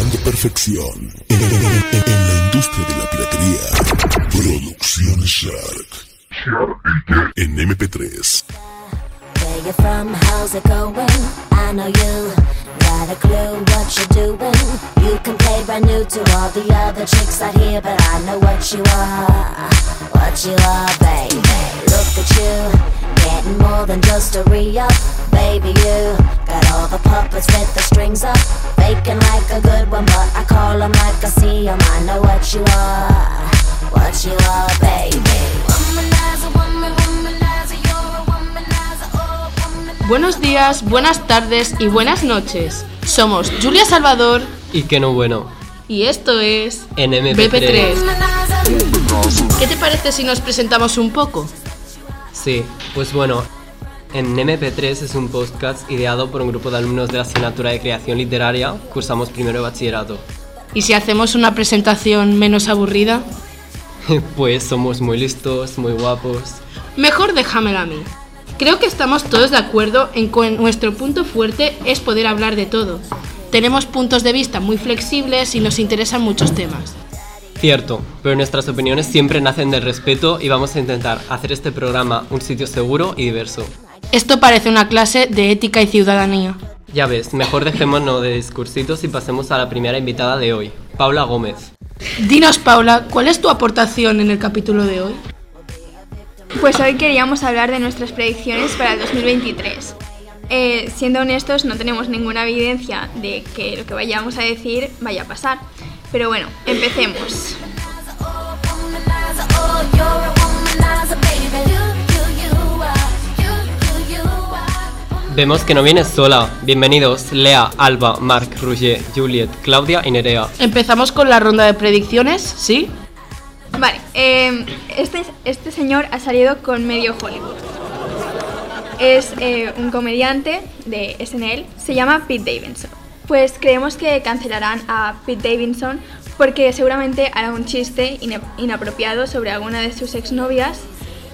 logrando perfección en, en- en- la industria de la piratería. Shark. En MP3. Where you from? How's it going? I know you got a clue what you're doing. You can play brand new to all the other chicks out here, but I know what you are, what you are, baby. Look at you, getting more than just a re-up, baby. You got all the puppets with the strings up, faking like a good one, but I call 'em like I see 'em. I know what you are, what you are, baby. Womanizer, woman, womanizer, you're a womanizer, oh, womanizer. Buenos días, buenas tardes y buenas noches. Somos Julia Salvador Y que no bueno. y esto es En MP3. ¿Qué te parece si nos presentamos un poco? Sí, pues bueno, en MP3 es un podcast ideado por un grupo de alumnos de la asignatura de creación literaria. Cursamos primero de bachillerato. ¿Y si hacemos una presentación menos aburrida? Pues somos muy listos, muy guapos. Mejor déjamela a mí. Creo que estamos todos de acuerdo en que nuestro punto fuerte es poder hablar de todo. Tenemos puntos de vista muy flexibles y nos interesan muchos temas. Cierto, pero nuestras opiniones siempre nacen del respeto y vamos a intentar hacer este programa un sitio seguro y diverso. Esto parece una clase de ética y ciudadanía. Ya ves, mejor dejémonos de discursitos y pasemos a la primera invitada de hoy, Paula Gómez. Dinos, Paula, ¿cuál es tu aportación en el capítulo de hoy? Pues hoy queríamos hablar de nuestras predicciones para el 2023. Eh, siendo honestos, no tenemos ninguna evidencia de que lo que vayamos a decir vaya a pasar. Pero bueno, empecemos. Vemos que no vienes sola. Bienvenidos Lea, Alba, Marc, Roger, Juliet, Claudia y Nerea. Empezamos con la ronda de predicciones, ¿sí? Vale, eh, este, este señor ha salido con medio Hollywood. Es eh, un comediante de SNL, se llama Pete Davidson. Pues creemos que cancelarán a Pete Davidson porque seguramente hará un chiste inapropiado sobre alguna de sus exnovias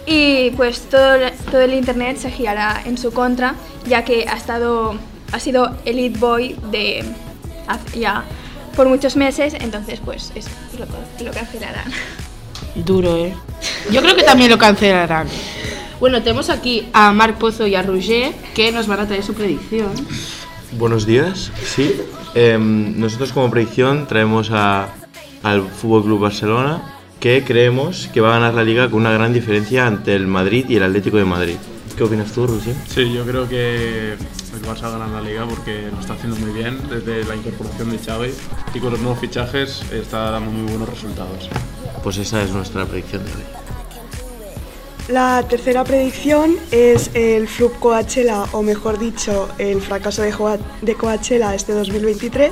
y pues todo, todo el internet se girará en su contra ya que ha estado ha sido elite boy de ya por muchos meses entonces pues es lo, lo cancelarán Duro, ¿eh? Yo creo que también lo cancelarán. Bueno, tenemos aquí a Marc Pozo y a Roger que nos van a traer su predicción. Buenos días, sí. Em, nosotros como predicción traemos a- al Fútbol Club Barcelona que creemos que va a ganar la liga con una gran diferencia ante el Madrid y el Atlético de Madrid. ¿Qué opinas tú, Rusia? Sí, yo creo que el Barça gana la liga porque lo está haciendo muy bien desde la incorporación de Xavi y con los nuevos fichajes está dando muy buenos resultados. Pues esa es nuestra predicción de hoy. La tercera predicción es el Flop Coachella, o mejor dicho, el fracaso de, de Coachella este 2023.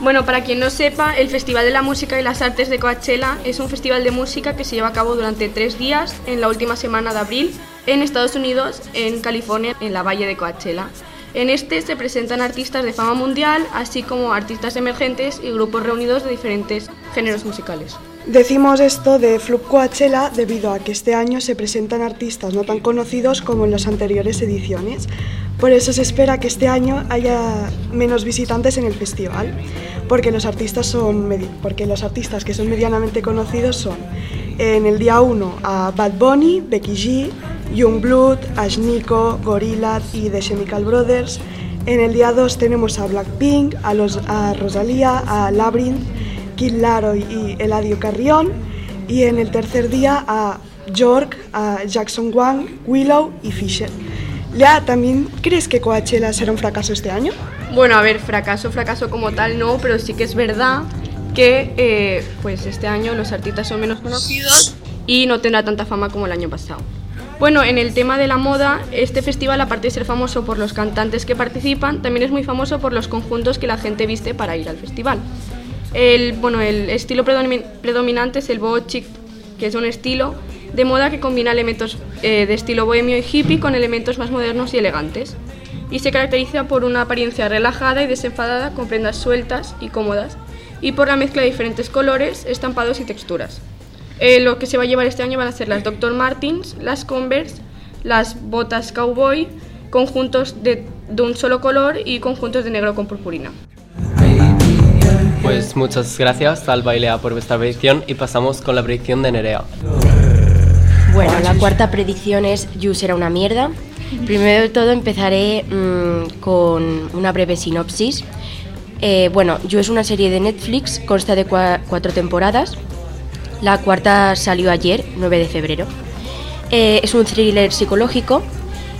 Bueno, para quien no sepa, el Festival de la Música y las Artes de Coachella es un festival de música que se lleva a cabo durante tres días en la última semana de abril en Estados Unidos, en California, en la Valle de Coachella. En este se presentan artistas de fama mundial, así como artistas emergentes y grupos reunidos de diferentes géneros musicales. Decimos esto de Flop Coachella debido a que este año se presentan artistas no tan conocidos como en las anteriores ediciones. Por eso se espera que este año haya menos visitantes en el festival, porque los artistas, son porque los artistas que son medianamente conocidos son en el día 1 a Bad Bunny, Becky G, Youngblood, Ash Nico, Gorillaz y The Chemical Brothers. En el día 2 tenemos a Blackpink, a, los, a Rosalía, a Labyrinth, Kid Laroi y Eladio Carrión. Y en el tercer día a York, a Jackson Wang, Willow y Fisher. Lea, ¿también crees que Coachella será un fracaso este año? Bueno, a ver, fracaso, fracaso como tal no, pero sí que es verdad que eh, pues este año los artistas son menos conocidos y no tendrá tanta fama como el año pasado. Bueno, en el tema de la moda, este festival, aparte de ser famoso por los cantantes que participan, también es muy famoso por los conjuntos que la gente viste para ir al festival. El, bueno, el estilo predomi- predominante es el boho chic, que es un estilo de moda que combina elementos eh, de estilo bohemio y hippie con elementos más modernos y elegantes. Y se caracteriza por una apariencia relajada y desenfadada con prendas sueltas y cómodas, y por la mezcla de diferentes colores, estampados y texturas. Eh, lo que se va a llevar este año van a ser las Dr. Martins, las Converse, las botas cowboy, conjuntos de, de un solo color y conjuntos de negro con purpurina. Pues muchas gracias al Bailea por vuestra predicción y pasamos con la predicción de Nerea. Bueno, la cuarta predicción es You será una mierda. Primero de todo empezaré mm, con una breve sinopsis. Eh, bueno, You es una serie de Netflix, consta de cua- cuatro temporadas. La cuarta salió ayer, 9 de febrero. Eh, es un thriller psicológico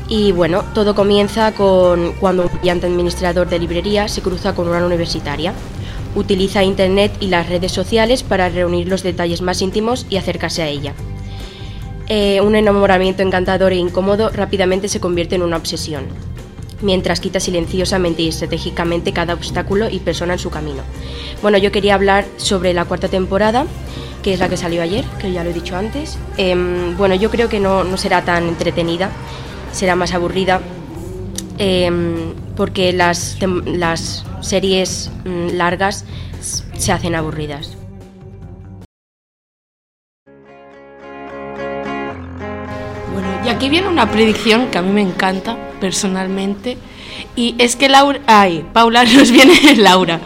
y bueno, todo comienza con cuando un brillante administrador de librería se cruza con una universitaria. Utiliza Internet y las redes sociales para reunir los detalles más íntimos y acercarse a ella. Eh, un enamoramiento encantador e incómodo rápidamente se convierte en una obsesión, mientras quita silenciosamente y estratégicamente cada obstáculo y persona en su camino. Bueno, yo quería hablar sobre la cuarta temporada, que es la que salió ayer, que ya lo he dicho antes. Em, bueno, yo creo que no, no será tan entretenida, será más aburrida, em, porque las, las series mm, largas se hacen aburridas. Bueno, y aquí viene una predicción que a mí me encanta personalmente. Y es que Laura, ay, Paula nos viene, Laura,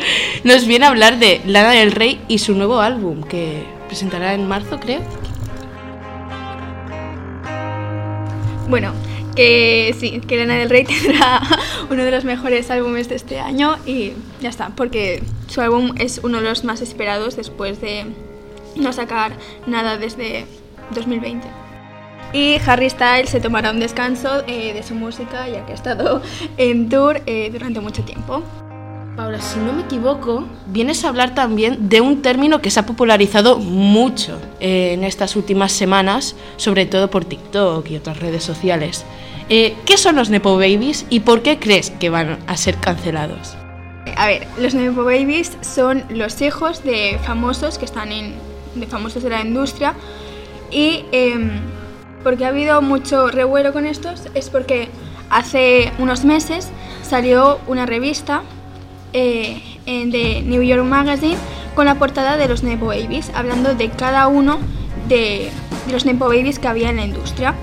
nos viene a hablar de Lana del Rey y su nuevo álbum que presentará en marzo, creo. Bueno, que sí, que Lana del Rey tendrá uno de los mejores álbumes de este año y ya está, porque su álbum es uno de los más esperados después de no sacar nada desde 2020. Y Harry Styles se tomará un descanso eh, de su música ya que ha estado en tour eh, durante mucho tiempo. Paula, si no me equivoco, vienes a hablar también de un término que se ha popularizado mucho eh, en estas últimas semanas, sobre todo por TikTok y otras redes sociales. Eh, ¿Qué son los Nepo Babies y por qué crees que van a ser cancelados? A ver, los Nepo Babies son los hijos de famosos que están en. de famosos de la industria. Y em, porque ha habido mucho revuelo con estos, es porque hace unos meses salió una revista eh, de New York Magazine con la portada de los Nepo Babies, hablando de cada uno de, de los Nepo Babies que había en la industria.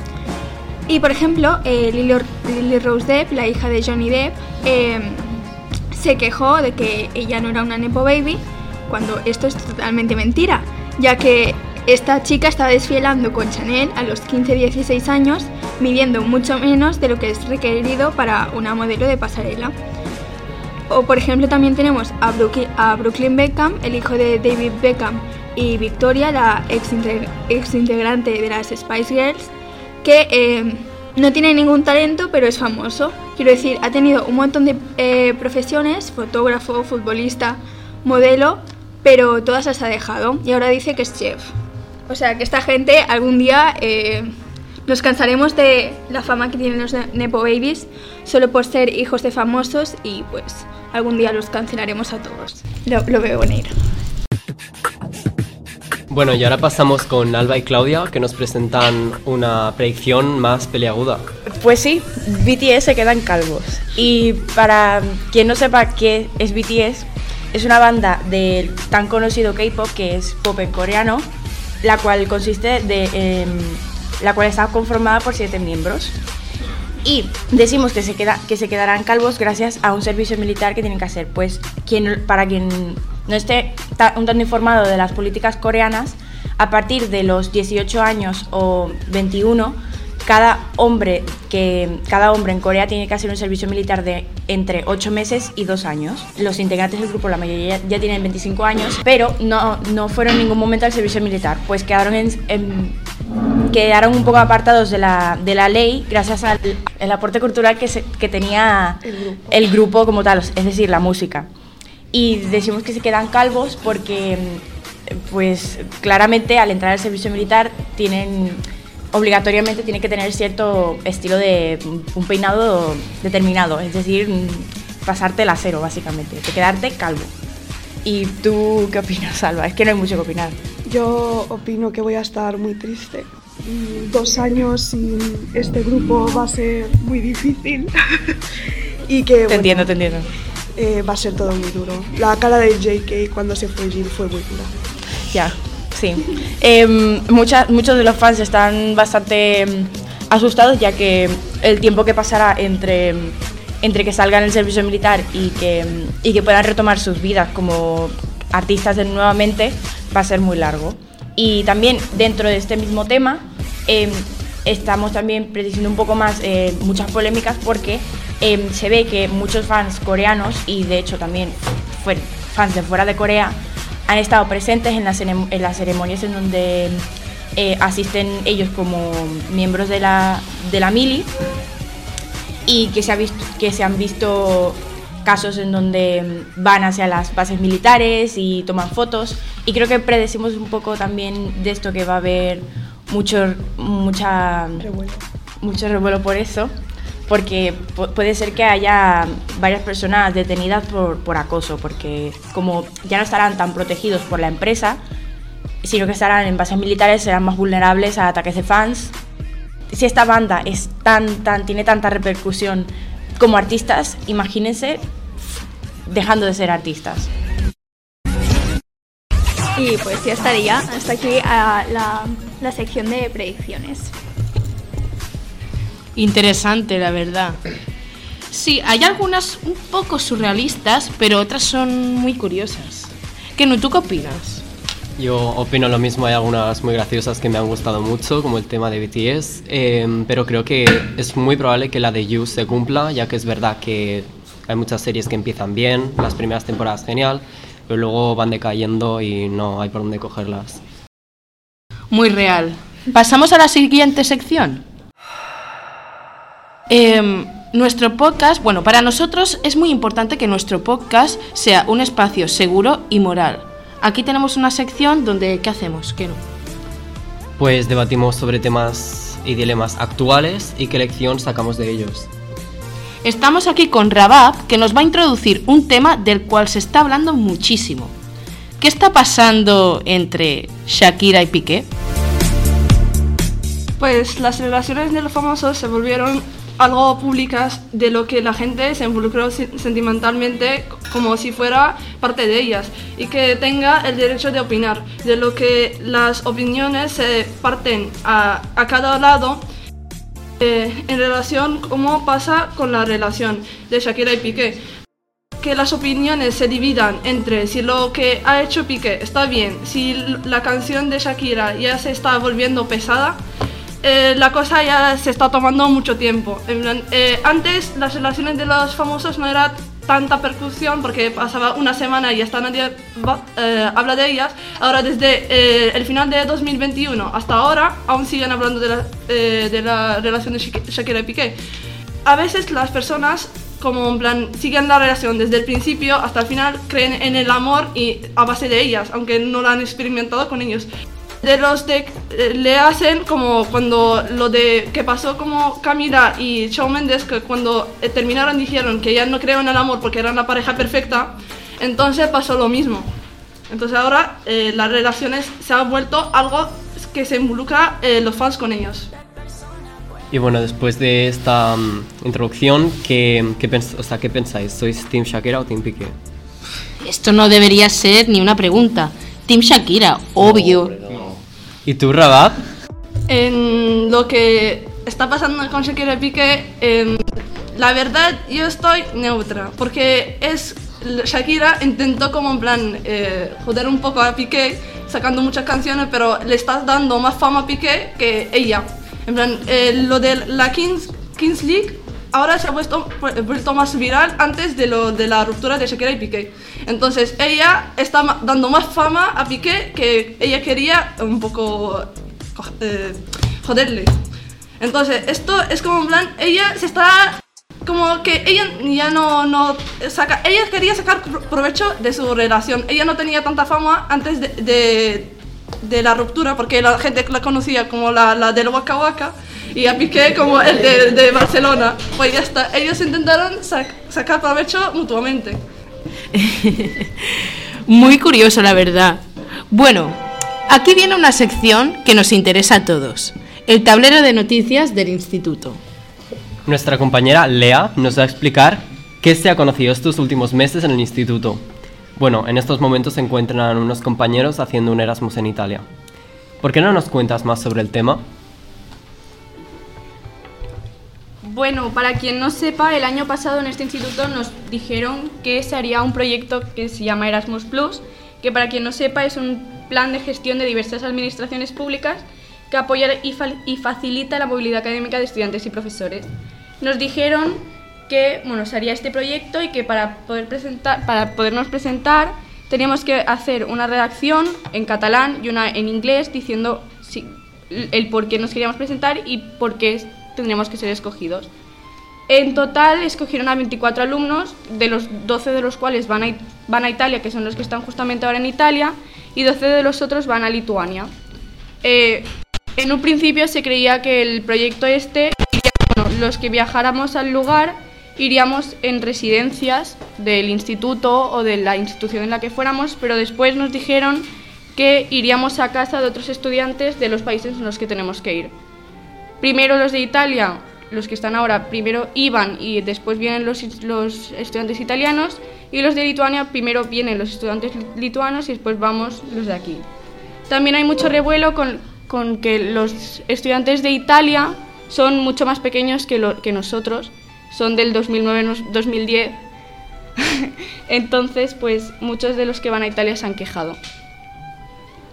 Y por ejemplo, eh, Lily, Rose Depp, la hija de Johnny Depp, em, se quejó de que ella no era una Nepo Baby, cuando esto es totalmente mentira, ya que esta chica estaba desfilando con Chanel a los 15-16 años, midiendo mucho menos de lo que es requerido para una modelo de pasarela. O por ejemplo también tenemos a Brooklyn, Beckham, el hijo de David Beckham, y Victoria, la ex integrante de las Spice Girls, que eh, no tiene ningún talento pero es famoso. Quiero decir, ha tenido un montón de eh, profesiones, fotógrafo, futbolista, modelo, pero todas las ha dejado y ahora dice que es chef. O sea que esta gente algún día eh, nos cansaremos de la fama que tienen los ne- Nepo Babies solo por ser hijos de famosos y pues algún día los cancelaremos a todos. Lo veo venir. Bueno, y ahora pasamos con Alba y Claudia, que nos presentan una predicción más peliaguda. Pues sí, BTS se quedan calvos. Y para quien no sepa qué es BTS, es una banda del tan conocido K-pop que es pop en coreano, la cual consiste de. em, la cual está conformada por siete miembros. Y decimos que se, queda, que se quedarán calvos gracias a un servicio militar que tienen que hacer. Pues quien, para quien no esté un tanto informado de las políticas coreanas, a partir de los 18 años o 21, cada hombre, que, cada hombre en Corea tiene que hacer un servicio militar de entre 8 meses y 2 años. Los integrantes del grupo, la mayoría ya, tienen 25 años, pero no, no fueron en ningún momento al servicio militar, pues quedaron en- en quedaron un poco apartados de la, de la ley gracias al el aporte cultural que, se- que tenía el grupo. como tal, es decir, la música. Y decimos que se quedan calvos porque, pues claramente al entrar al servicio militar tienen obligatoriamente tienen que tener cierto estilo de un peinado determinado, es decir, pasarte el acero básicamente, de quedarte calvo. ¿Y tú qué opinas, Alba? Es que no hay mucho que opinar. Yo opino que voy a estar muy triste. Dos años sin este grupo va a ser muy difícil. y que Te bueno, entiendo, te entiendo. Eh, va a ser todo muy duro. La cara de JK cuando se fue Jill fue muy dura. Ya, sí. Em, mucha- muchos de los fans están bastante em, asustados ya que el tiempo que pasará entre, entre que salgan el servicio militar y que, em, y que puedan retomar sus vidas como artistas nuevamente va a ser muy largo. Y también dentro de este mismo tema em, estamos también prediciendo un poco más eh, muchas polémicas porque em, se ve que muchos fans coreanos y de hecho también fans de fuera de Corea han estado presentes en las, en las ceremonias en donde eh, asisten ellos como miembros de la, de la mili y que se, ha visto, que se han visto casos en donde van hacia las bases militares y toman fotos. Y creo que predecimos un poco también de esto que va a haber mucho, mucha, mucho revuelo por eso porque puede ser que haya varias personas detenidas por, por, acoso, porque como ya no estarán tan protegidos por la empresa, sino que estarán en bases militares, serán más vulnerables a ataques de fans. Si esta banda es tan, tan, tiene tanta repercusión como artistas, imagínense dejando de ser artistas. Y pues ya estaría hasta aquí la, la sección de predicciones. Interesante, la verdad. Sí, hay algunas un poco surrealistas, pero otras son muy curiosas. ¿Qué no? ¿Tú qué opinas? Yo opino lo mismo, hay algunas muy graciosas que me han gustado mucho, como el tema de BTS, em, pero creo que es muy probable que la de You se cumpla, ya que es verdad que hay muchas series que empiezan bien, las primeras temporadas genial, pero luego van decayendo y no hay por dónde cogerlas. Muy real. ¿Pasamos a la siguiente sección? Em, nuestro podcast, bueno, para nosotros es muy importante que nuestro podcast sea un espacio seguro y moral. Aquí tenemos una sección donde, ¿qué hacemos? ¿Qué no? Pues debatimos sobre temas y dilemas actuales y qué lección sacamos de ellos. Estamos aquí con Rabab, que nos va a introducir un tema del cual se está hablando muchísimo. ¿Qué está pasando entre Shakira y Piqué? Pues las relaciones de los famosos se volvieron algo públicas de lo que la gente se involucró sentimentalmente como si fuera parte de ellas y que tenga el derecho de opinar, de lo que las opiniones se parten a, cada lado eh, en relación cómo pasa con la relación de Shakira y Piqué. Que las opiniones se dividan entre si lo que ha hecho Piqué está bien, si la canción de Shakira ya se está volviendo pesada, eh, la cosa ya se está tomando mucho tiempo. Eh, antes las relaciones de los famosos no era tanta percusión porque pasaba una semana y hasta nadie eh, habla de ellas. Ahora desde el final de 2021 hasta ahora aún siguen hablando de la, la relación de Shakira y Piqué. A veces las personas como en plan siguen la relación desde el principio hasta el final, creen en el amor y a base de ellas, aunque no lo han experimentado con ellos de los de eh, le hacen como cuando lo de que pasó como Camila y Shawn Mendes que cuando eh, terminaron dijeron que ya no creo en el amor porque eran la pareja perfecta entonces pasó lo mismo entonces ahora eh, las relaciones se han vuelto algo que se involucra los fans con ellos y bueno, después de esta mm, introducción, ¿qué, qué, o sea, ¿qué pensáis? ¿Sois Team Shakira o Team Piqué? Esto no debería ser ni una pregunta. Team Shakira, obvio. ¿Y tú, Rabat? En lo que está pasando con Shakira Piqué, la verdad yo estoy neutra, porque es Shakira intentó como en plan eh, joder un poco a Piqué sacando muchas canciones, pero le está dando más fama a Piqué que ella. En plan, eh, lo de la Kings, Kings League ahora se ha vuelto, vuelto, más viral antes de, lo, de la ruptura de Shakira y Piqué. Entonces ella está dando más fama a Piqué que ella quería un poco eh, joderle. Entonces esto es como en plan, ella se está como que ella ya no, no saca, ella quería sacar provecho de su relación. Ella no tenía tanta fama antes de, la ruptura porque la gente la conocía como la, la del Waka Waka y a Piqué como el de, de Barcelona. Pues ya está, ellos intentaron sacar provecho mutuamente. Muy curioso, la verdad. Bueno, aquí viene una sección que nos interesa a todos. El tablero de noticias del instituto. Nuestra compañera Lea nos va a explicar qué se ha conocido estos últimos meses en el instituto. Bueno, en estos momentos se encuentran unos compañeros haciendo un Erasmus en Italia. ¿Por qué no nos cuentas más sobre el tema? Bueno, para quien no sepa, el año pasado en este instituto nos dijeron que se haría un proyecto que se llama Erasmus Plus, que para quien no sepa es un plan de gestión de diversas administraciones públicas que apoya y, y facilita la movilidad académica de estudiantes y profesores. Nos dijeron que bueno, se haría este proyecto y que para, poder presentar, para podernos presentar teníamos que hacer una redacción en catalán y una en inglés diciendo el por qué nos queríamos presentar y por qué tendríamos que ser escogidos. En total escogieron a 24 alumnos, de los 12 de los cuales van a, van a Italia, que son los que están justamente ahora en Italia, y 12 de los otros van a Lituania. Eh, en un principio se creía que el proyecto este, los que viajáramos al lugar, iríamos en residencias del instituto o de la institución en la que fuéramos, pero después nos dijeron que iríamos a casa de otros estudiantes de los países en los que tenemos que ir. Primero los de Italia, los que están ahora, primero iban y después vienen los, los estudiantes italianos, y los de Lituania, primero vienen los estudiantes lituanos y después vamos los de aquí. También hay mucho revuelo con, con que los estudiantes de Italia son mucho más pequeños que, lo, que nosotros, son del 2009-2010. Entonces, pues muchos de los que van a Italia se han quejado.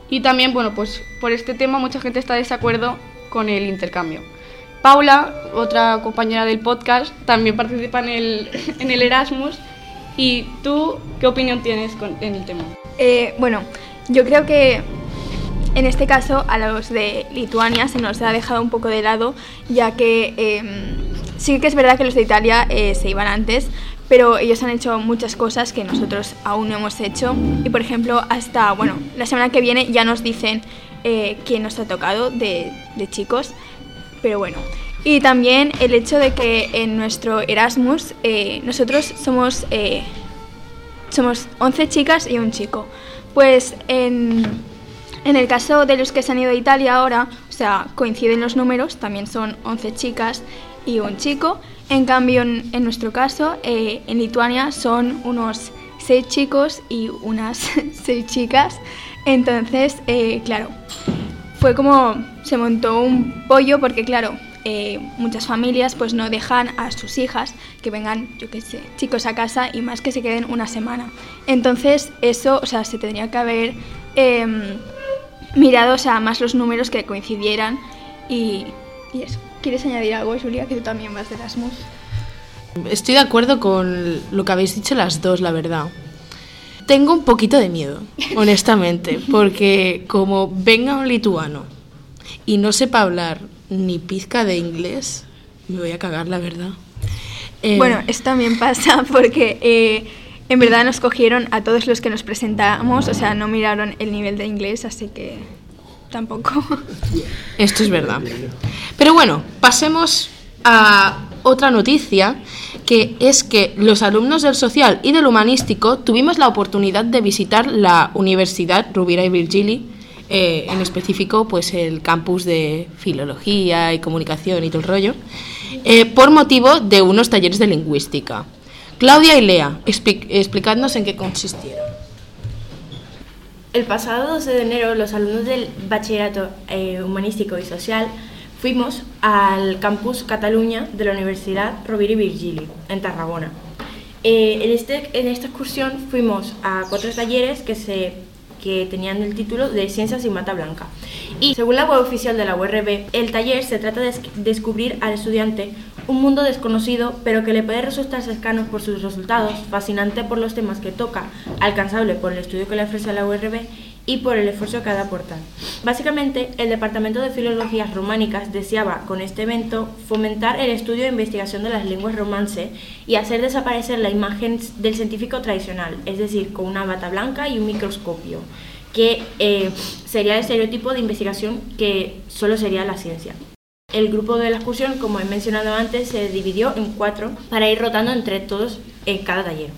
Y también, bueno, pues por este tema mucha gente está de desacuerdo con el intercambio. Paula, otra compañera del podcast, también participa en el, en el Erasmus. ¿Y tú qué opinión tienes con, en el tema? Eh, bueno, yo creo que en este caso a los de Lituania se nos ha dejado un poco de lado, ya que eh, sí que es verdad que los de Italia eh, se iban antes, pero ellos han hecho muchas cosas que nosotros aún no hemos hecho. Y por ejemplo, hasta, bueno, la semana que viene ya nos dicen eh, quién nos ha tocado de, de chicos, pero bueno. Y también el hecho de que en nuestro Erasmus eh, nosotros somos, eh, somos 11 chicas y un chico. Pues en, en el caso de los que se han ido a Italia ahora, o sea, coinciden los números, también son 11 chicas y un chico. En cambio, en, en nuestro caso, eh, en Lituania son unos 6 chicos y unas 6 chicas. Entonces, eh, claro, fue como se montó un pollo porque, claro, eh, muchas familias pues no dejan a sus hijas que vengan, yo qué sé, chicos a casa y más que se queden una semana. Entonces, eso, o sea, se tendría que haber eh, mirado, o sea, más los números que coincidieran y, y eso. ¿Quieres añadir algo, Julia, que tú también vas de Erasmus? Estoy de acuerdo con lo que habéis dicho las dos, la verdad. Tengo un poquito de miedo, honestamente, porque como venga un lituano y no sepa hablar ni pizca de inglés, me voy a cagar, la verdad. Eh, Bueno, eso también pasa porque eh, en verdad nos cogieron a todos los que nos presentamos, o sea, no miraron el nivel de inglés, así que tampoco. Esto es verdad. Pero bueno, pasemos a otra noticia, que es que los alumnos del social y del humanístico tuvimos la oportunidad de visitar la Universidad Rovira y Virgili, eh, en específico pues el campus de filología y comunicación y todo el rollo, eh, por motivo de unos talleres de lingüística. Claudia y Lea, expli- explicadnos en qué consistieron. El pasado 12 de enero, los alumnos del Bachillerato eh, Humanístico y Social fuimos al campus Cataluña de la Universidad Rovira y Virgili, en Tarragona. Eh, en, este, en esta excursión fuimos a cuatro talleres que, que tenían el título de Ciencias y Mata Blanca. Y según la web oficial de la URB, el taller se trata de des- descubrir al estudiante un mundo desconocido, pero que le puede resultar cercano por sus resultados, fascinante por los temas que toca, alcanzable por el estudio que le ofrece la URB y por el esfuerzo que ha de aportar. Básicamente, el Departamento de Filologías Románicas deseaba con este evento fomentar el estudio e investigación de las lenguas romance y hacer desaparecer la imagen del científico tradicional, es decir, con una bata blanca y un microscopio, que eh, sería el estereotipo de investigación que solo sería la ciencia. El grupo de la excursión, como he mencionado antes, se dividió en cuatro para ir rotando entre todos en cada taller.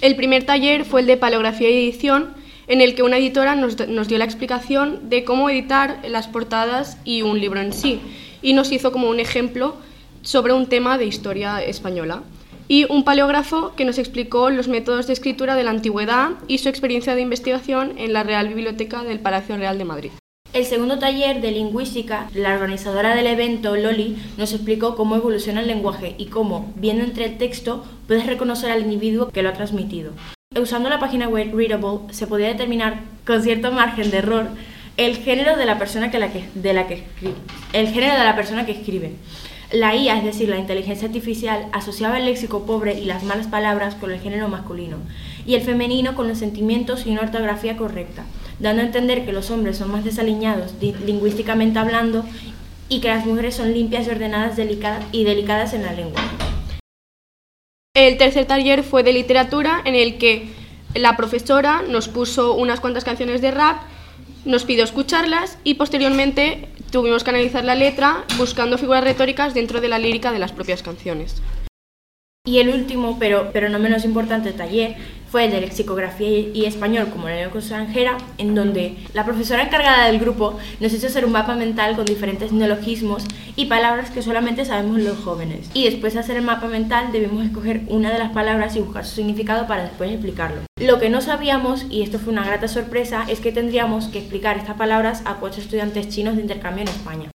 El primer taller fue el de paleografía y edición, en el que una editora nos, nos dio la explicación de cómo editar las portadas y un libro en sí, y nos hizo como un ejemplo sobre un tema de historia española. Y un paleógrafo que nos explicó los métodos de escritura de la antigüedad y su experiencia de investigación en la Real Biblioteca del Palacio Real de Madrid. El segundo taller de lingüística, la organizadora del evento, Loli, nos explicó cómo evoluciona el lenguaje y cómo, viendo entre el texto, puedes reconocer al individuo que lo ha transmitido. Usando la página web Readable se podía determinar con cierto margen de error el género de la persona que escribe. El género de la persona que escribe. La IA, es decir, la inteligencia artificial, asociaba el léxico pobre y las malas palabras con el género masculino y el femenino con los sentimientos y una ortografía correcta, dando a entender que los hombres son más desaliñados lingüísticamente hablando y que las mujeres son limpias y ordenadas delicadas y delicadas en la lengua. El tercer taller fue de literatura en el que la profesora nos puso unas cuantas canciones de rap, nos pidió escucharlas y posteriormente tuvimos que analizar la letra buscando figuras retóricas dentro de la lírica de las propias canciones. Y el último, pero, pero no menos importante taller, fue de lexicografía y español como lengua extranjera, en donde la profesora encargada del grupo nos hizo hacer un mapa mental con diferentes neologismos y palabras que solamente sabemos los jóvenes. Y después de hacer el mapa mental debimos escoger una de las palabras y buscar su significado para después explicarlo. Lo que no sabíamos, y esto fue una grata sorpresa, es que tendríamos que explicar estas palabras a cuatro estudiantes chinos de intercambio en España.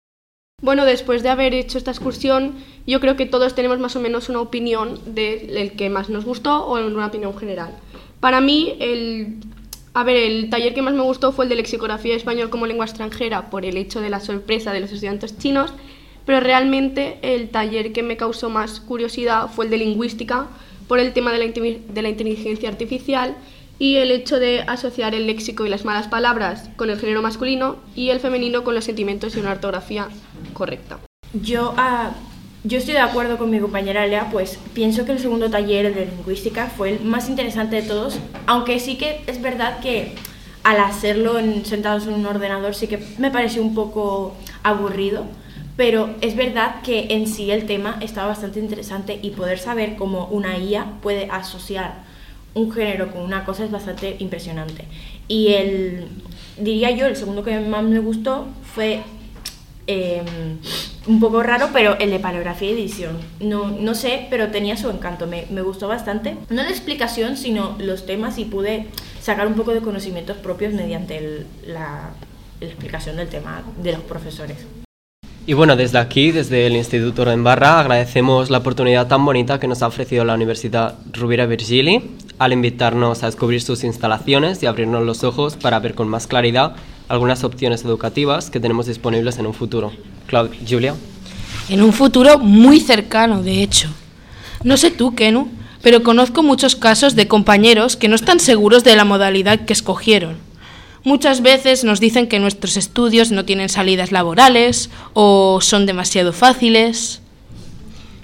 Bueno, después de haber hecho esta excursión, yo creo que todos tenemos más o menos una opinión del que más nos gustó o una opinión general. Para mí, el, a ver, el taller que más me gustó fue el de lexicografía español como lengua extranjera por el hecho de la sorpresa de los estudiantes chinos, pero realmente el taller que me causó más curiosidad fue el de lingüística por el tema de la, de la inteligencia artificial y el hecho de asociar el léxico y las malas palabras con el género masculino y el femenino con los sentimientos y una ortografía correcta. Yo, ah, yo estoy de acuerdo con mi compañera Lea, pues pienso que el segundo taller de lingüística fue el más interesante de todos, aunque sí que es verdad que al hacerlo sentados en un ordenador sí que me pareció un poco aburrido, pero es verdad que en sí el tema estaba bastante interesante y poder saber cómo una IA puede asociar un género con una cosa es bastante impresionante. Y el, diría yo, el segundo que más me gustó fue em, un poco raro, pero el de paleografía y edición. No, no sé, pero tenía su encanto, me, me, gustó bastante. No la explicación, sino los temas y pude sacar un poco de conocimientos propios mediante la, la explicación del tema de los profesores. Y bueno, desde aquí, desde el Instituto Barra, agradecemos la oportunidad tan bonita que nos ha ofrecido la Universidad Rubira Virgili al invitarnos a descubrir sus instalaciones y abrirnos los ojos para ver con más claridad algunas opciones educativas que tenemos disponibles en un futuro. Claudia, Julia. En un futuro muy cercano, de hecho. No sé tú, Kenu, pero conozco muchos casos de compañeros que no están seguros de la modalidad que escogieron Muchas veces nos dicen que nuestros estudios no tienen salidas laborales o son demasiado fáciles.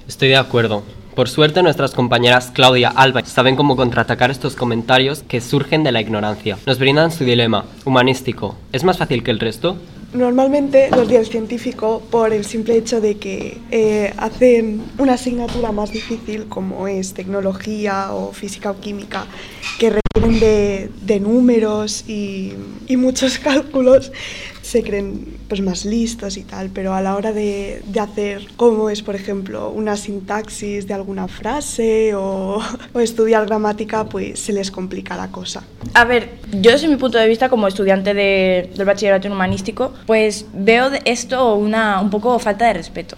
Estoy de acuerdo. Por suerte nuestras compañeras Claudia, Alba saben cómo contraatacar estos comentarios que surgen de la ignorancia. Nos brindan su dilema, humanístico. ¿Es más fácil que el resto? Normalmente los días científico, por el simple hecho de que eh, hacen una asignatura más difícil como es tecnología o física o química, que de, de números y, y, muchos cálculos, se creen pues, más listos y tal, pero a la hora de, de hacer cómo es, por ejemplo, una sintaxis de alguna frase o, o, estudiar gramática, pues se les complica la cosa. A ver, yo desde mi punto de vista como estudiante de, del bachillerato humanístico, pues veo esto una un poco falta de respeto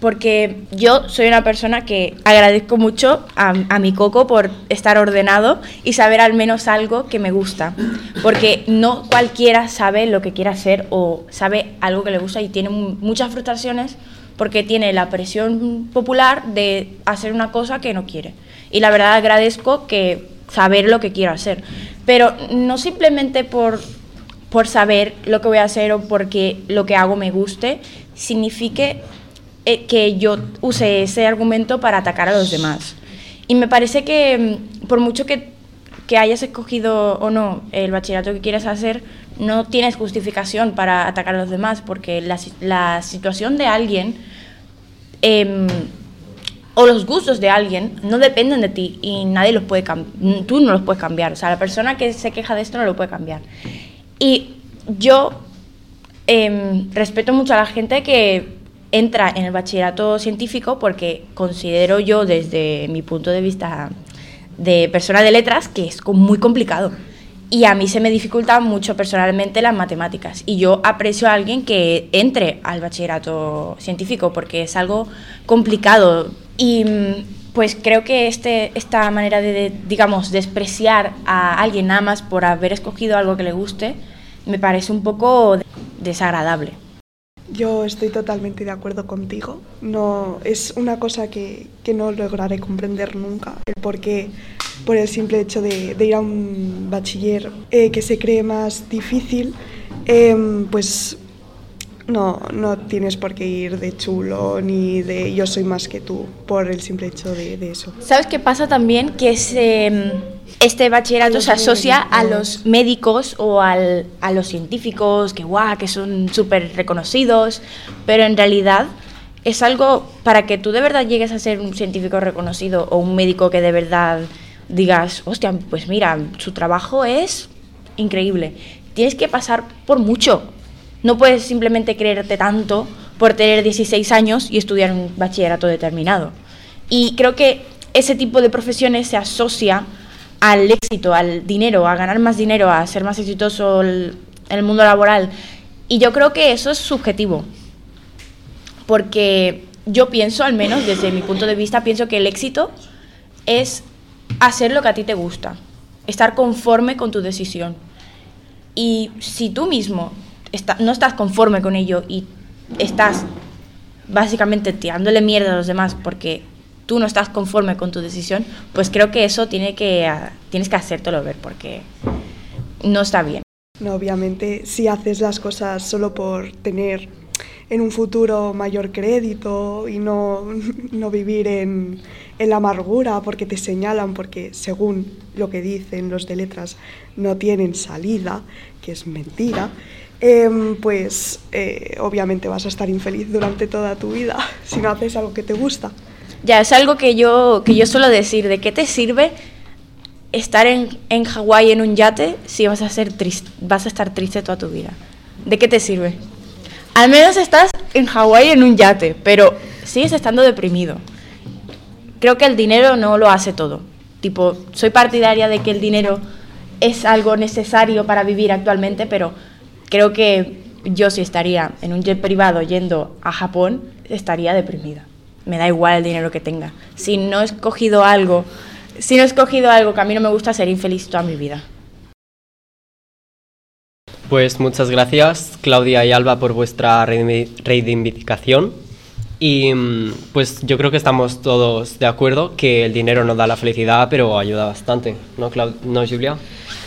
porque yo soy una persona que agradezco mucho a, mi coco por estar ordenado y saber al menos algo que me gusta, porque no cualquiera sabe lo que quiere hacer o sabe algo que le gusta y tiene muchas frustraciones porque tiene la presión popular de hacer una cosa que no quiere. Y la verdad agradezco que saber lo que quiero hacer, pero no simplemente por por saber lo que voy a hacer o porque lo que hago me guste, signifique eh, que yo use ese argumento para atacar a los demás. Y me parece que mm, por mucho que, que hayas escogido o no el bachillerato que quieres hacer, no tienes justificación para atacar a los demás, porque la, la situación de alguien eh, o los gustos de alguien no dependen de ti y nadie los puede tú no los puedes cambiar. O sea, la persona que se queja de esto no lo puede cambiar. Y yo eh, respeto mucho a la gente que entra en el bachillerato científico porque considero yo desde mi punto de vista de persona de letras que es muy complicado. Y a mí se me dificulta mucho personalmente las matemáticas. Y yo aprecio a alguien que entre al bachillerato científico porque es algo complicado. Y mm, pues creo que este, esta manera de, de, digamos, despreciar a alguien nada más por haber escogido algo que le guste, me parece un poco desagradable. Yo estoy totalmente de acuerdo contigo. No, es una cosa que, que no lograré comprender nunca. El por qué, por el simple hecho de, de ir a un bachiller eh, que se cree más difícil, eh, pues no, no tienes por qué ir de chulo ni de yo soy más que tú por el simple hecho de, de eso. ¿Sabes qué pasa también? Que ese, este bachillerato se asocia a los médicos o al, a los científicos, que guau, que son súper reconocidos, pero en realidad es algo para que tú de verdad llegues a ser un científico reconocido o un médico que de verdad digas, hostia, pues mira, su trabajo es increíble. Tienes que pasar por mucho. No puedes simplemente creerte tanto por tener 16 años y estudiar un bachillerato determinado. Y creo que ese tipo de profesiones se asocia al éxito, al dinero, a ganar más dinero, a ser más exitoso en el mundo laboral. Y yo creo que eso es subjetivo. Porque yo pienso, al menos desde mi punto de vista, pienso que el éxito es hacer lo que a ti te gusta, estar conforme con tu decisión. Y si tú mismo no estás conforme con ello y estás básicamente tirándole mierda a los demás porque tú no estás conforme con tu decisión, pues creo que eso tiene que, uh, tienes que hacértelo ver porque no está bien. No, obviamente, si haces las cosas solo por tener en un futuro mayor crédito y no, no vivir en, en, la amargura porque te señalan, porque según lo que dicen los de letras no tienen salida, que es mentira, eh, pues eh, obviamente vas a estar infeliz durante toda tu vida si no haces algo que te gusta. Ya, es algo que yo, que yo suelo decir, ¿de qué te sirve estar en, en Hawái en un yate si vas a, ser triste, vas a estar triste toda tu vida? ¿De qué te sirve? Al menos estás en Hawái en un yate, pero sigues estando deprimido. Creo que el dinero no lo hace todo. Tipo, soy partidaria de que el dinero es algo necesario para vivir actualmente, pero creo que yo si estaría en un jet privado yendo a Japón, estaría deprimida. Me da igual el dinero que tenga. Si no he escogido algo, si no he escogido algo que a mí no me gusta, ser infeliz toda mi vida. Pues muchas gracias Claudia y Alba por vuestra reivindicación y pues yo creo que estamos todos de acuerdo que el dinero no da la felicidad pero ayuda bastante, ¿no, Clau ¿no Julia?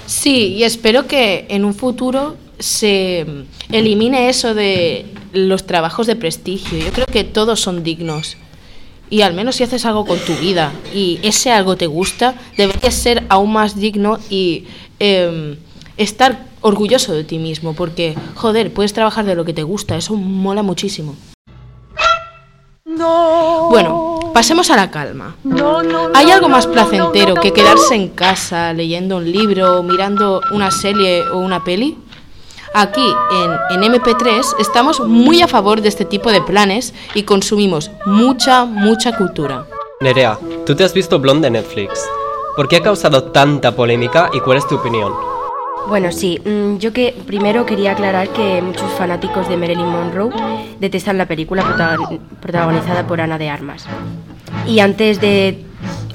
Sí, y espero que en un futuro se elimine eso de los trabajos de prestigio. Yo creo que todos son dignos. Y al menos si haces algo con tu vida y ese algo te gusta, deberías ser aún más digno y eh, estar orgulloso de ti mismo, porque, joder, puedes trabajar de lo que te gusta, eso mola muchísimo. No. Bueno, pasemos a la calma. No, no, ¿Hay algo más placentero que quedarse en casa leyendo un libro, mirando una serie o una peli? Aquí en, en, MP3 estamos muy a favor de este tipo de planes y consumimos mucha, mucha cultura. Nerea, tú te has visto Blonde de Netflix. ¿Por qué ha causado tanta polémica y cuál es tu opinión? Bueno, sí, yo que primero quería aclarar que muchos fanáticos de Marilyn Monroe detestan la película protagonizada por Ana de Armas. Y antes de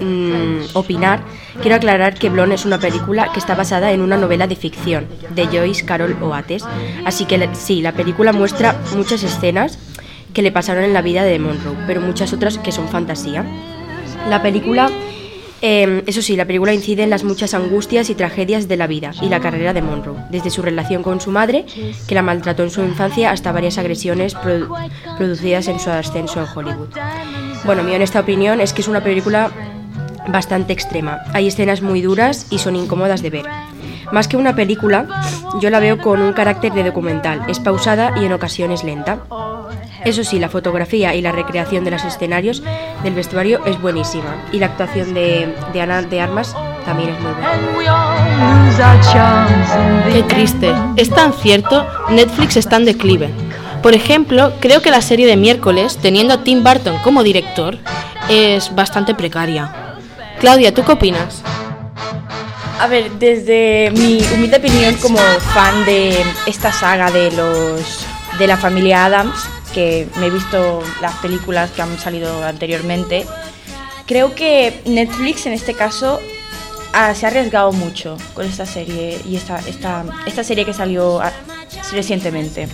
mm, opinar, quiero aclarar que Blonde es una película que está basada en una novela de ficción de Joyce Carol Oates. Así que sí, la película muestra muchas escenas que le pasaron en la vida de Monroe, pero muchas otras que son fantasía. La película eh, eso sí, la película incide en las muchas angustias y tragedias de la vida y la carrera de Monroe, desde su relación con su madre, que la maltrató en su infancia, hasta varias agresiones produ producidas en su ascenso en Hollywood. Bueno, mi honesta opinión es que es una película bastante extrema. Hay escenas muy duras y son incómodas de ver. Más que una película, yo la veo con un carácter de documental. Es pausada y en ocasiones lenta. Eso sí, la fotografía y la recreación de los escenarios del vestuario es buenísima. Y la actuación de, de Ana de Armas también es muy buena. Qué triste. Es tan cierto, Netflix está en declive. Por ejemplo, creo que la serie de miércoles, teniendo a Tim Burton como director, es bastante precaria. Claudia, ¿tú qué opinas? A ver, desde mi humilde opinión como fan de esta saga de los de la familia Adams, que me he visto las películas que han salido anteriormente, creo que Netflix en este caso ah, se ha arriesgado mucho con esta serie y esta, esta, esta serie que salió ah, recientemente.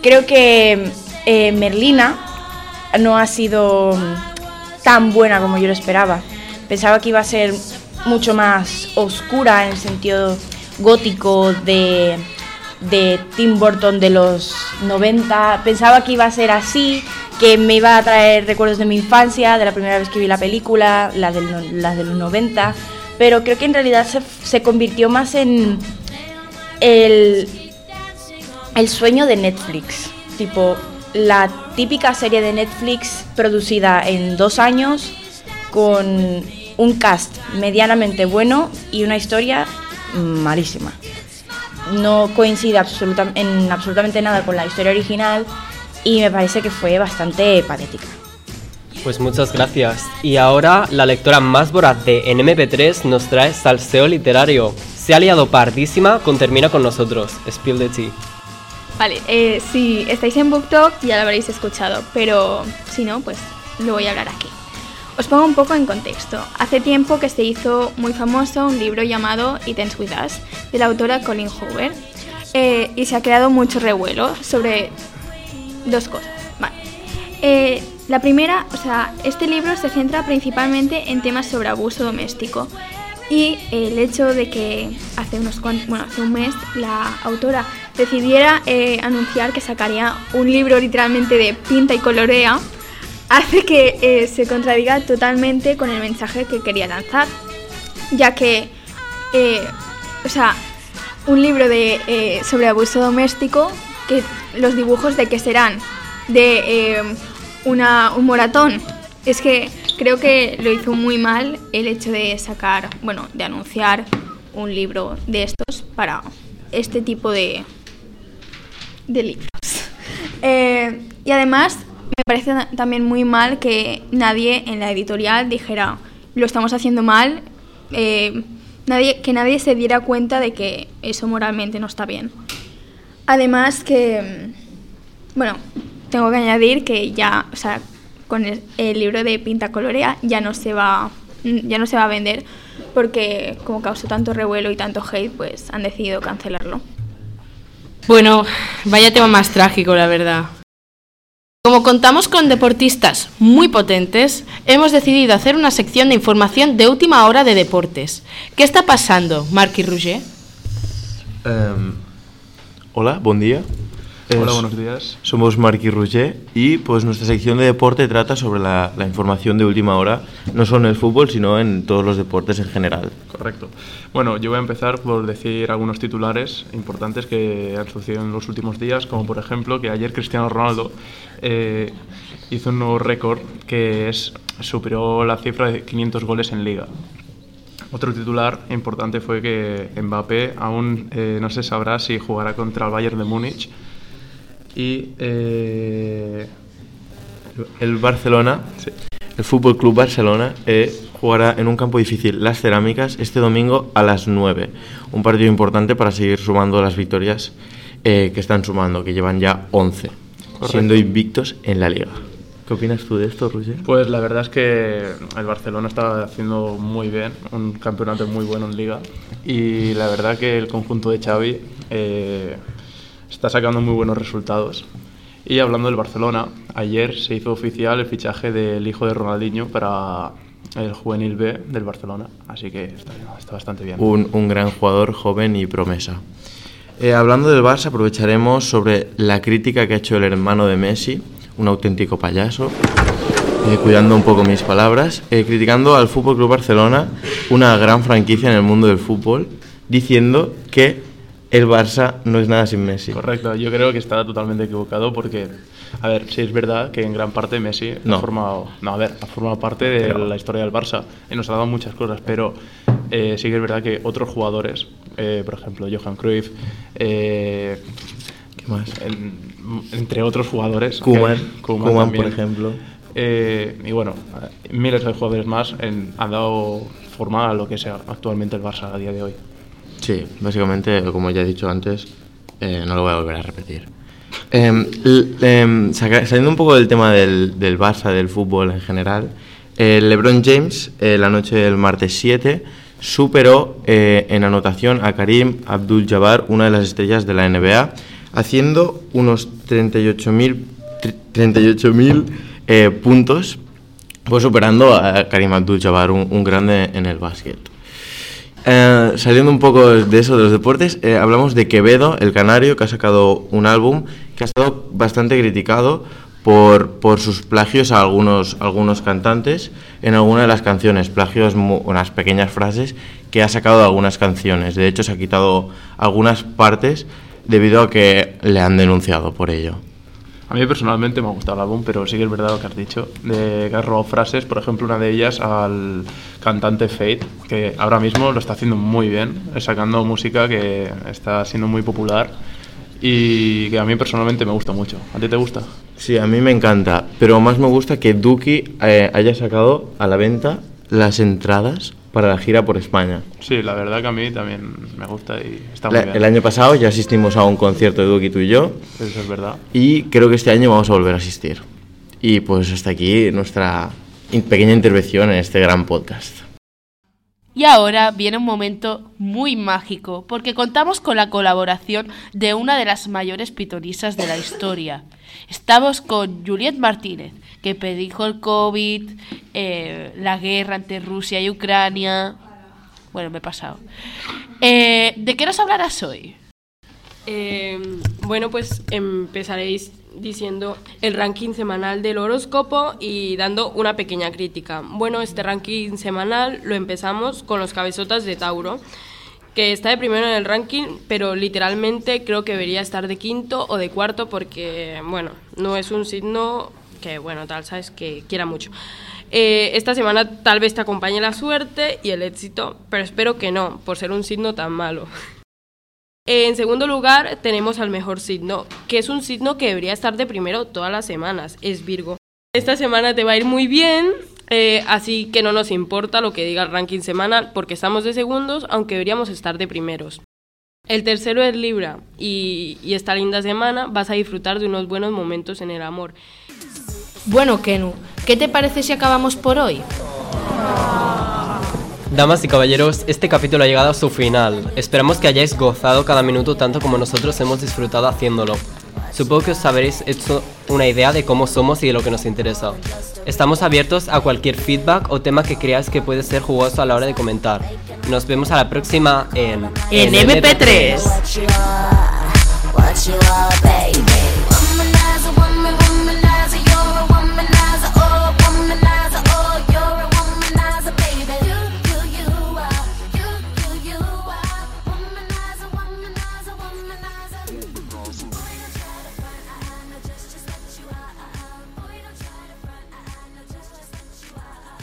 Creo que eh, Merlina no ha sido tan buena como yo lo esperaba. Pensaba que iba a ser mucho más oscura en el sentido gótico de, de Tim Burton de los 90. Pensaba que iba a ser así, que me iba a traer recuerdos de mi infancia, de la primera vez que vi la película, las las de los 90. Pero creo que en realidad se, se convirtió más en el, el sueño de Netflix. Tipo, la típica serie de Netflix producida en dos años con un cast medianamente bueno y una historia malísima. No coincide absoluta, en absolutamente nada con la historia original y me parece que fue bastante patética. Pues muchas gracias. Y ahora la lectora más voraz de NMP3 nos trae salseo literario. Se ha liado pardísima con Termina con nosotros. Spill the tea. Vale, eh, si estáis en BookTok ya lo habréis escuchado, pero si no, pues lo voy a hablar aquí. Os pongo un poco en contexto. Hace tiempo que se hizo muy famoso un libro llamado It Ends With Us, de la autora Colin Hoover, eh, y se ha creado mucho revuelo sobre dos cosas. Eh, la primera, o sea, este libro se centra principalmente en temas sobre abuso doméstico y el hecho de que hace unos bueno, hace un mes la autora decidiera eh, anunciar que sacaría un libro literalmente de pinta y colorea hace que eh, se contradiga totalmente con el mensaje que quería lanzar, ya que, eh, o sea, un libro de, sobre abuso doméstico, que los dibujos de que serán de una, un moratón, es que creo que lo hizo muy mal el hecho de sacar, bueno, de anunciar un libro de estos para este tipo de, de libros. Eh, y además me parece también muy mal que nadie en la editorial dijera lo estamos haciendo mal, eh, nadie, que nadie se diera cuenta de que eso moralmente no está bien. Además que, bueno, tengo que añadir que ya, o sea, con el, libro de Pinta Colorea ya no se va ya no se va a vender porque como causó tanto revuelo y tanto hate, pues han decidido cancelarlo. Bueno, vaya tema más trágico, la verdad. Como contamos con deportistas muy potentes, hemos decidido hacer una sección de información de última hora de deportes. ¿Qué está pasando, Marc y? Um, hola, buen día. Hola, buenos días. Somos Marc y Roger y pues nuestra sección de deporte trata sobre la, la, información de última hora, no solo en el fútbol, sino en todos los deportes en general. Correcto. Bueno, yo voy a empezar por decir algunos titulares importantes que han sucedido en los últimos días, como por ejemplo que ayer Cristiano Ronaldo eh, hizo un nuevo récord que es, superó la cifra de 500 goles en liga. Otro titular importante fue que Mbappé aún eh, no se sabrá si jugará contra el Bayern de Múnich y eh, el Barcelona, el Fútbol Club Barcelona, eh, jugará en un campo difícil las cerámicas este domingo a las 9. Un partido importante para seguir sumando las victorias eh, que están sumando, que llevan ya 11, siendo invictos en la liga. ¿Qué opinas tú de esto, Roger? Pues la verdad es que el Barcelona está haciendo muy bien, un campeonato muy bueno en liga y la verdad que el conjunto de Xavi está sacando muy buenos resultados. Y hablando del Barcelona, ayer se hizo oficial el fichaje del hijo de Ronaldinho para el juvenil B del Barcelona, así que está, bastante bien. Un, un, gran jugador joven y promesa. Eh, hablando del Barça, aprovecharemos sobre la crítica que ha hecho el hermano de Messi, un auténtico payaso, eh, cuidando un poco mis palabras, eh, criticando al Fútbol Club Barcelona, una gran franquicia en el mundo del fútbol, diciendo que el Barça no es nada sin Messi. Correcto, yo creo que está totalmente equivocado porque, a ver, sí es verdad que en gran parte Messi no. ha formado, no, a ver, ha formado parte de la historia del Barça y nos ha dado muchas cosas, pero eh, sí que es verdad que otros jugadores, eh, por ejemplo, Johan Cruyff, eh, ¿qué más? En, entre otros jugadores, Koeman, Koeman por ejemplo. Eh, y bueno, miles de jugadores más en, han dado forma a lo que es actualmente el Barça a día de hoy. Sí, básicamente, como ya he dicho antes, eh, no lo voy a volver a repetir. Eh, eh, saliendo un poco del tema del, del, Barça, del fútbol en general, El LeBron James, eh, la noche del martes 7, superó eh, en anotación a Karim Abdul-Jabbar, una de las estrellas de la NBA, haciendo unos 38.000 38.000 eh, puntos, pues superando a Karim Abdul-Jabbar, un, un grande en el básquet. Eh, saliendo un poco de eso, de los deportes, eh, hablamos de Quevedo, el canario, que ha sacado un álbum que ha estado bastante criticado por, por sus plagios a algunos, algunos cantantes en alguna de las canciones, plagios, unas pequeñas frases que ha sacado de algunas canciones. De hecho, se ha quitado algunas partes debido a que le han denunciado por ello. A mí personalmente me ha gustado el álbum, pero sí que es verdad lo que has dicho, de que has robado frases, por ejemplo, una de ellas al cantante Fate, que ahora mismo lo está haciendo muy bien, sacando música que está siendo muy popular y que a mí personalmente me gusta mucho. ¿A ti te gusta? Sí, a mí me encanta, pero más me gusta que Duki eh, haya sacado a la venta las entradas para la gira por España. Sí, la verdad que a mí también me gusta y está muy La- bien. el año pasado ya asistimos a un concierto de Duki tú y yo Eso es verdad. y creo que este año vamos a volver a asistir. Y pues hasta aquí nuestra pequeña intervención en este gran podcast. Y ahora viene un momento muy mágico, porque contamos con la colaboración de una de las mayores pitonisas de la historia. Estamos con Juliet Martínez, que predijo el COVID, eh, la guerra entre Rusia y Ucrania. Bueno, me he pasado. Eh, ¿De qué nos hablarás hoy? Eh, bueno, pues empezaréis diciendo el ranking semanal del horóscopo y dando una pequeña crítica. Bueno, este ranking semanal lo empezamos con los cabezotas de Tauro, que está de primero en el ranking, pero literalmente creo que debería estar de quinto o de cuarto porque, bueno, no es un signo que, bueno, tal, sabes, que quiera mucho. Eh, esta semana tal vez te acompañe la suerte y el éxito, pero espero que no, por ser un signo tan malo. En segundo lugar, tenemos al mejor signo, que es un signo que debería estar de primero todas las semanas, es Virgo. Esta semana te va a ir muy bien, eh, así que no nos importa lo que diga el ranking semanal, porque estamos de segundos, aunque deberíamos estar de primeros. El tercero es Libra, y, esta linda semana vas a disfrutar de unos buenos momentos en el amor. Bueno, Kenu, ¿qué te parece si acabamos por hoy? Damas y caballeros, este capítulo ha llegado a su final. Esperamos que hayáis gozado cada minuto tanto como nosotros hemos disfrutado haciéndolo. Supongo que os habréis hecho una idea de cómo somos y de lo que nos interesa. Estamos abiertos a cualquier feedback o tema que creáis que puede ser jugoso a la hora de comentar. Nos vemos a la próxima en... En MP3.